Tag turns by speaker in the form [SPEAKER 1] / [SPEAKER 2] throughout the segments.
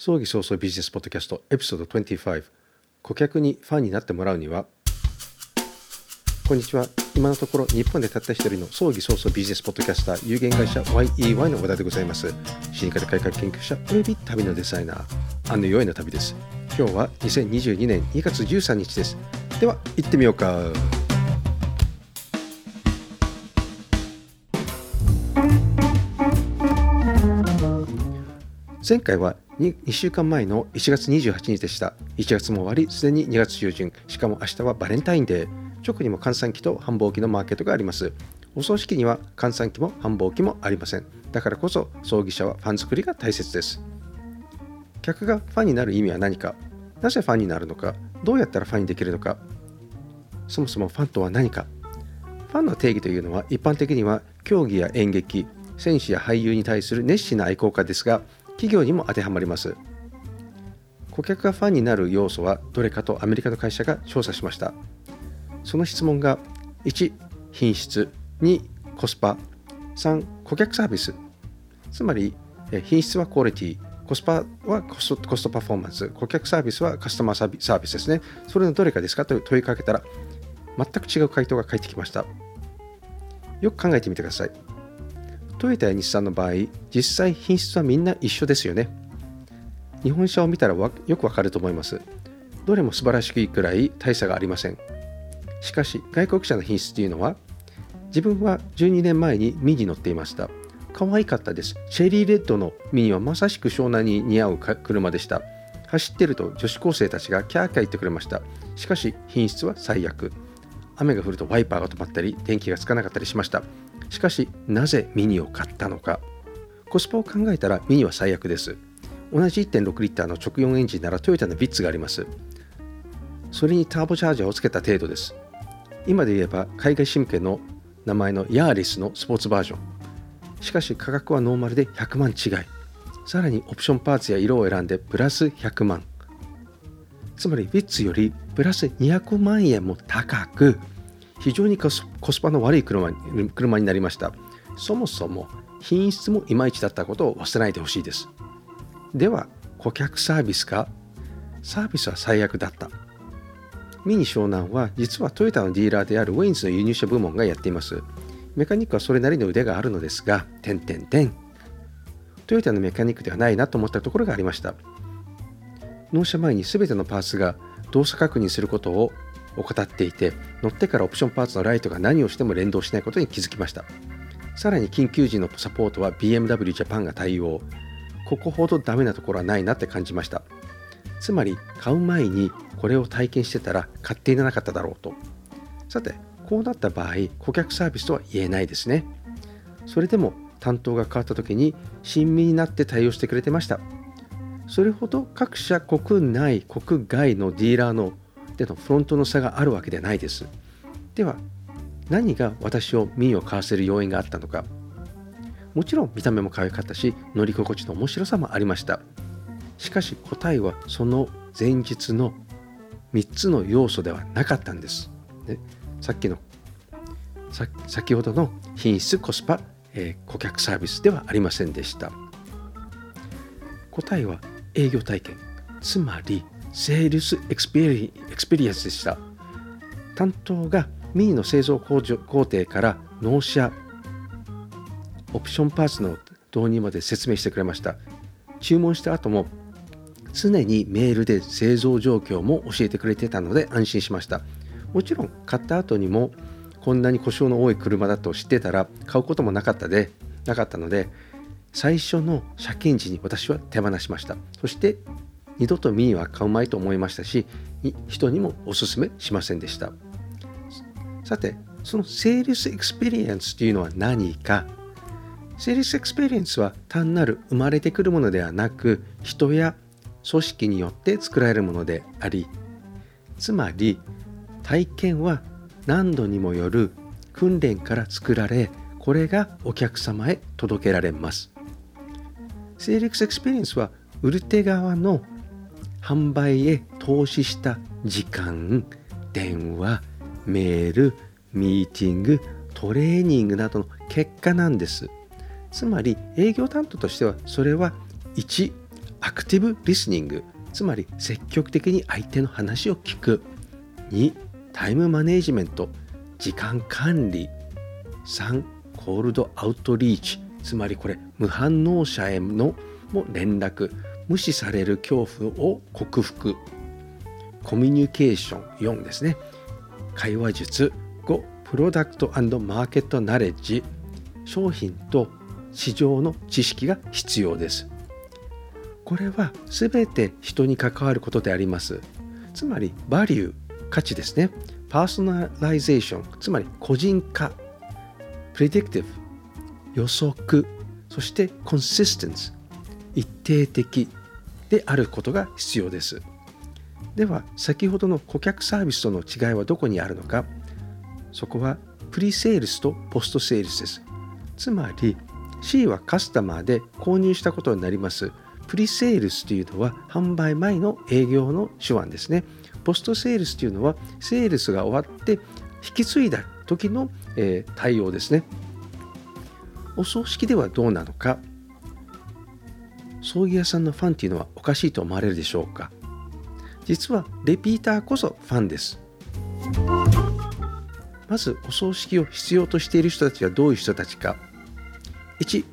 [SPEAKER 1] 葬儀早々ビジネスポッドキャストエピソード25顧客にファンになってもらうには。こんにちは。今のところ日本でたった一人の葬儀早々ビジネスポッドキャスター有限会社 YEY の和田でございます。死に方改革研究者および旅のデザイナー。アンヌヨエの旅です。今日は2022年2月13日です。では行ってみようか。前回は 2, 週間前の1月28日でした。1月も終わり、すでに2月中旬、しかも明日はバレンタインデー。直にも閑散期と繁忙期のマーケットがあります。お葬式には閑散期も繁忙期もありません。だからこそ葬儀社はファン作りが大切です。客がファンになる意味は何かなぜファンになるのかどうやったらファンにできるのかそもそもファンとは何かファンの定義というのは一般的には競技や演劇選手や俳優に対する熱心な愛好家ですが企業にも当てはまります。顧客がファンになる要素はどれかとアメリカの会社が調査しました。その質問が1品質2コスパ3顧客サービス。つまり品質はクオリティコスパはコストコストパフォーマンス顧客サービスはカスタマーサービスですね。それのどれかですか？と問いかけたら全く違う回答が返ってきました。よく考えてみてください。トヨタや日産の場合実際品質はみんな一緒ですよね。日本車を見たらよくわかると思います。どれも素晴らしくいいくらい大差がありません。しかし外国車の品質というのは自分は12年前にミニ乗っていました。可愛かったです。チェリーレッドのミニはまさしく湘南に似合う車でした。走ってると女子高生たちがキャーキャー言ってくれました。しかし品質は最悪。雨が降るとワイパーが止まったり電気がつかなかったりしました。しかしなぜミニを買ったのか。コスパを考えたらミニは最悪です。同じ1.6リッターの直4エンジンならトヨタのビッツがあります。それにターボチャージャーをつけた程度です。今で言えば海外新向の名前のヤーリスのスポーツバージョン。しかし価格はノーマルで100万違い。さらにオプションパーツや色を選んでプラス100万。つまりビッツよりプラス200万円も高く非常にコスパの悪い車車になりました。そもそも品質もいまいちだったことを忘れないでほしいです。では顧客サービスかサービスは最悪だった。ミニ湘南は実はトヨタのディーラーであるウェインズの輸入車部門がやっています。メカニックはそれなりの腕があるのですが点点点トヨタのメカニックではないなと思ったところがありました。納車前に全てのパーツが動作確認することを怠っていて乗ってからオプションパーツのライトが何をしても連動しないことに気づきました。さらに緊急時のサポートは BMW ジャパンが対応。ここほどダメなところはないなって感じました。つまり買う前にこれを体験してたら買っていなかっただろうと。さてこうなった場合顧客サービスとは言えないですね。それでも担当が変わった時に親身になって対応してくれてました。それほど各社国内国外のディーラーのでのフロントの差があるわけではないです。では何が私を民を買わせる要因があったのか。もちろん見た目も可愛かったし乗り心地の面白さもありました。しかし答えはその前日の3つの要素ではなかったんです、ね、さっきの先ほどの品質コスパ、えー、顧客サービスではありませんでした。答えは営業体験。つまり sales experi experience でした。担当がミニの製造工程から納車オプションパーツの導入まで説明してくれました。注文した後も常にメールで製造状況も教えてくれてたので安心しました。もちろん買った後にもこんなに故障の多い車だと知ってたら買うこともなかったでなかったので最初の車検時に私は手放しました。そして二度とミニは買うまいと思いましたし人にもおすすめしませんでした。さてその sales experience というのは何か？ sales experience は単なる生まれてくるものではなく人や組織によって作られるものでありつまり体験は何度にもよる訓練から作られこれがお客様へ届けられます。 sales experience は売る手側の販売へ投資した時間電話メールミーティングトレーニングなどの結果なんです。つまり営業担当としてはそれは1アクティブリスニングつまり積極的に相手の話を聞く。2タイムマネジメント。時間管理。3コールドアウトリーチ。つまりこれ無反応者への連絡。無視される恐怖を克服。コミュニケーション4ですね。会話術。5 product market knowledge。商品と市場の知識が必要です。これは全て人に関わることであります。つまり value 価値ですね。 personalization。つまり個人化。 predictive。予測。そして consistence。一定的であることが必要です。では先ほどの顧客サービスとの違いはどこにあるのか。そこはプリセールスとポストセールスです。つまり C はカスタマーで購入したことになります。プリセールスというのは販売前の営業の手腕ですね。ポストセールスというのはセールスが終わって引き継いだ時の、え、対応ですね。お葬式ではどうなのか。葬儀屋さんのファンっていうのはおかしいと思われるでしょうか？実はレピーターこそファンです。まずお葬式を必要としている人たちはどういう人たちか。1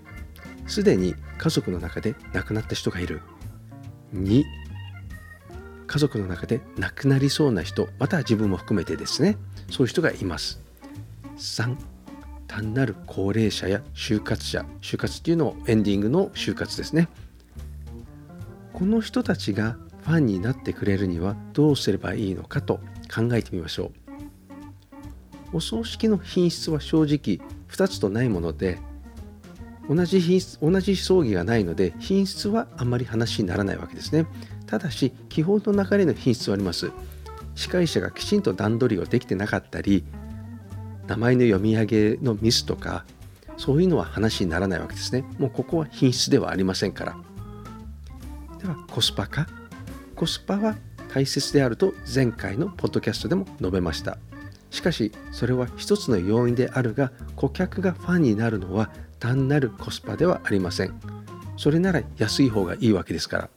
[SPEAKER 1] すでに家族の中で亡くなった人がいる。2家族の中で亡くなりそうな人または自分も含めてですね。そういう人がいます。3単なる高齢者や就活者。就活っていうのをエンディングの就活ですね。この人たちがファンになってくれるにはどうすればいいのかと考えてみましょう。お葬式の品質は正直2つとないもので同じ品質同じ葬儀がないので品質はあんまり話にならないわけですね。ただし基本の流れの品質はあります。司会者がきちんと段取りをできてなかったり名前の読み上げのミスとかそういうのは話にならないわけですね。もうここは品質ではありませんから。ではコスパか？コスパは大切であると前回のポッドキャストでも述べました。しかしそれは一つの要因であるが顧客がファンになるのは単なるコスパではありません。それなら安い方がいいわけですから。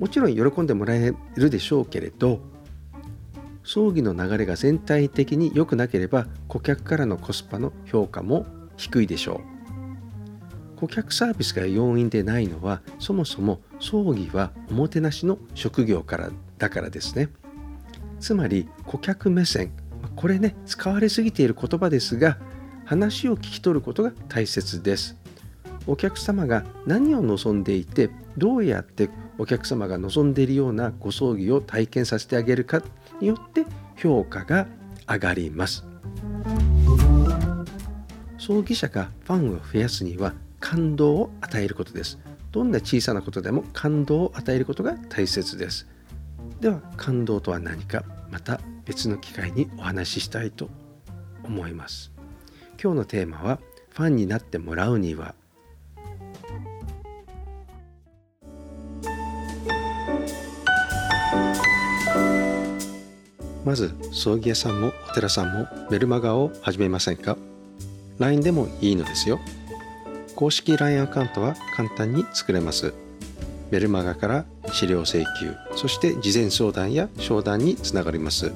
[SPEAKER 1] もちろん喜んでもらえるでしょうけれど葬儀の流れが全体的に良くなければ顧客からのコスパの評価も低いでしょう。顧客サービスが要因でないのはそもそも葬儀はおもてなしの職業からだからですね。つまり顧客目線これね使われすぎている言葉ですが話を聞き取ることが大切です。お客様が何を望んでいてどうやってお客様が望んでいるようなご葬儀を体験させてあげるかによって評価が上がります。葬儀者がファンを増やすには感動を与えることです。どんな小さなことでも感動を与えることが大切です。では感動とは何か？また別の機会にお話ししたいと思います。今日のテーマはファンになってもらうには。まず葬儀屋さんもお寺さんもメルマガを始めませんか？LINE でもいいのですよ。公式 LINE アカウントは簡単に作れます。メルマガから資料請求そして事前相談や商談につながります。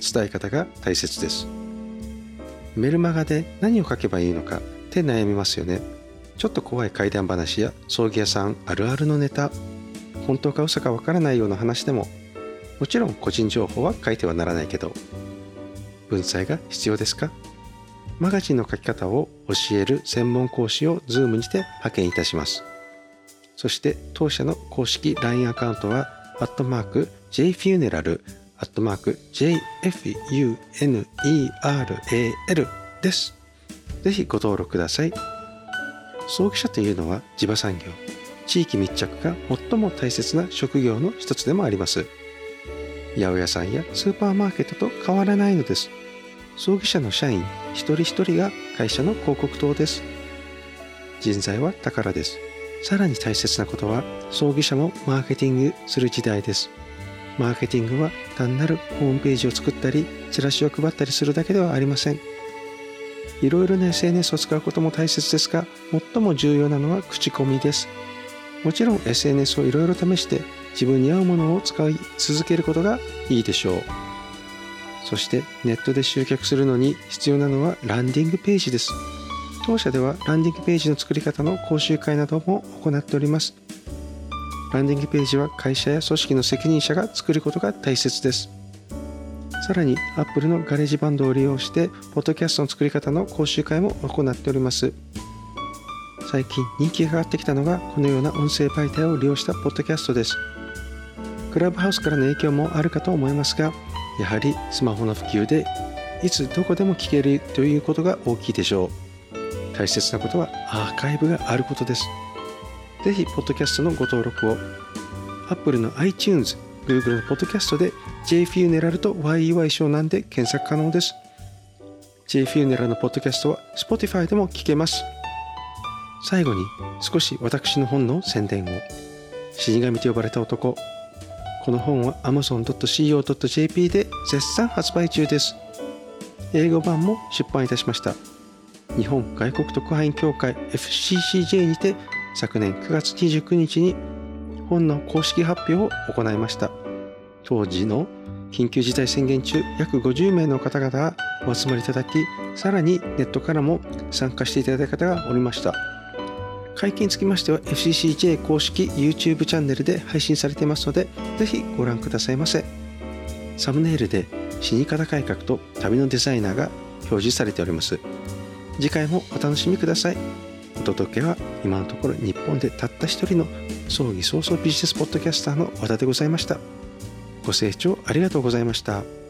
[SPEAKER 1] 伝え方が大切です。メルマガで何を書けばいいのかって悩みますよね。ちょっと怖い怪談話や葬儀屋さんあるあるのネタ。本当か嘘かわからないような話でももちろん個人情報は書いてはならないけど文才が必要ですか？マガジンの書き方を教える専門講師を Zoom にて派遣いたします。そして当社の公式 LINE アカウントは、アットマーク JFUNERAL、アットマーク JFUNERAL です。ぜひご登録ください。葬儀者というのは地場産業、地域密着が最も大切な職業の一つでもあります。八百屋さんやスーパーマーケットと変わらないのです。葬儀社の社員一人一人が会社の広告塔です。人材は宝です。さらに大切なことは葬儀社もマーケティングする時代です。マーケティングは単なるホームページを作ったり、チラシを配ったりするだけではありません。いろいろな SNS を使うことも大切ですが、最も重要なのは口コミです。もちろん SNS をいろいろ試して自分に合うものを使い続けることがいいでしょうそしてネットで集客するのに必要なのはランディングページです。当社ではランディングページの作り方の講習会なども行っております。ランディングページは会社や組織の責任者が作ることが大切です。さらに Apple の GarageBand を利用してポッドキャストの作り方の講習会も行っております。最近人気が上がってきたのがこのような音声媒体を利用したポッドキャストです。クラブハウスからの影響もあるかと思いますがやはりスマホの普及でいつどこでも聞けるということが大きいでしょう。大切なことはアーカイブがあることです。ぜひ、ポッドキャストのご登録を。Apple の iTunes、Google のポッドキャストで j f u n e r a と YY 賞なんで検索可能です。j f u n e r a のポッドキャストは Spotify でも聞けます。最後に少し私の本の宣伝を。死神と呼ばれた男。この本は amazon.co.jp で絶賛発売中です。英語版も出版いたしました。日本外国特派員協会 FCCJ にて昨年9月29日に本の公式発表を行いました。当時の緊急事態宣言中約50名の方々がお集まりいただきさらにネットからも参加していただいた方がおりました。会見につきましては FCCJ 公式 YouTube チャンネルで配信されていますのでぜひご覧くださいませ。サムネイルで死に方改革と旅のデザイナーが表示されております。次回もお楽しみください。お届けは今のところ日本でたった一人の葬儀早々ビジネスポッドキャスターの和田でございました。ご清聴ありがとうございました。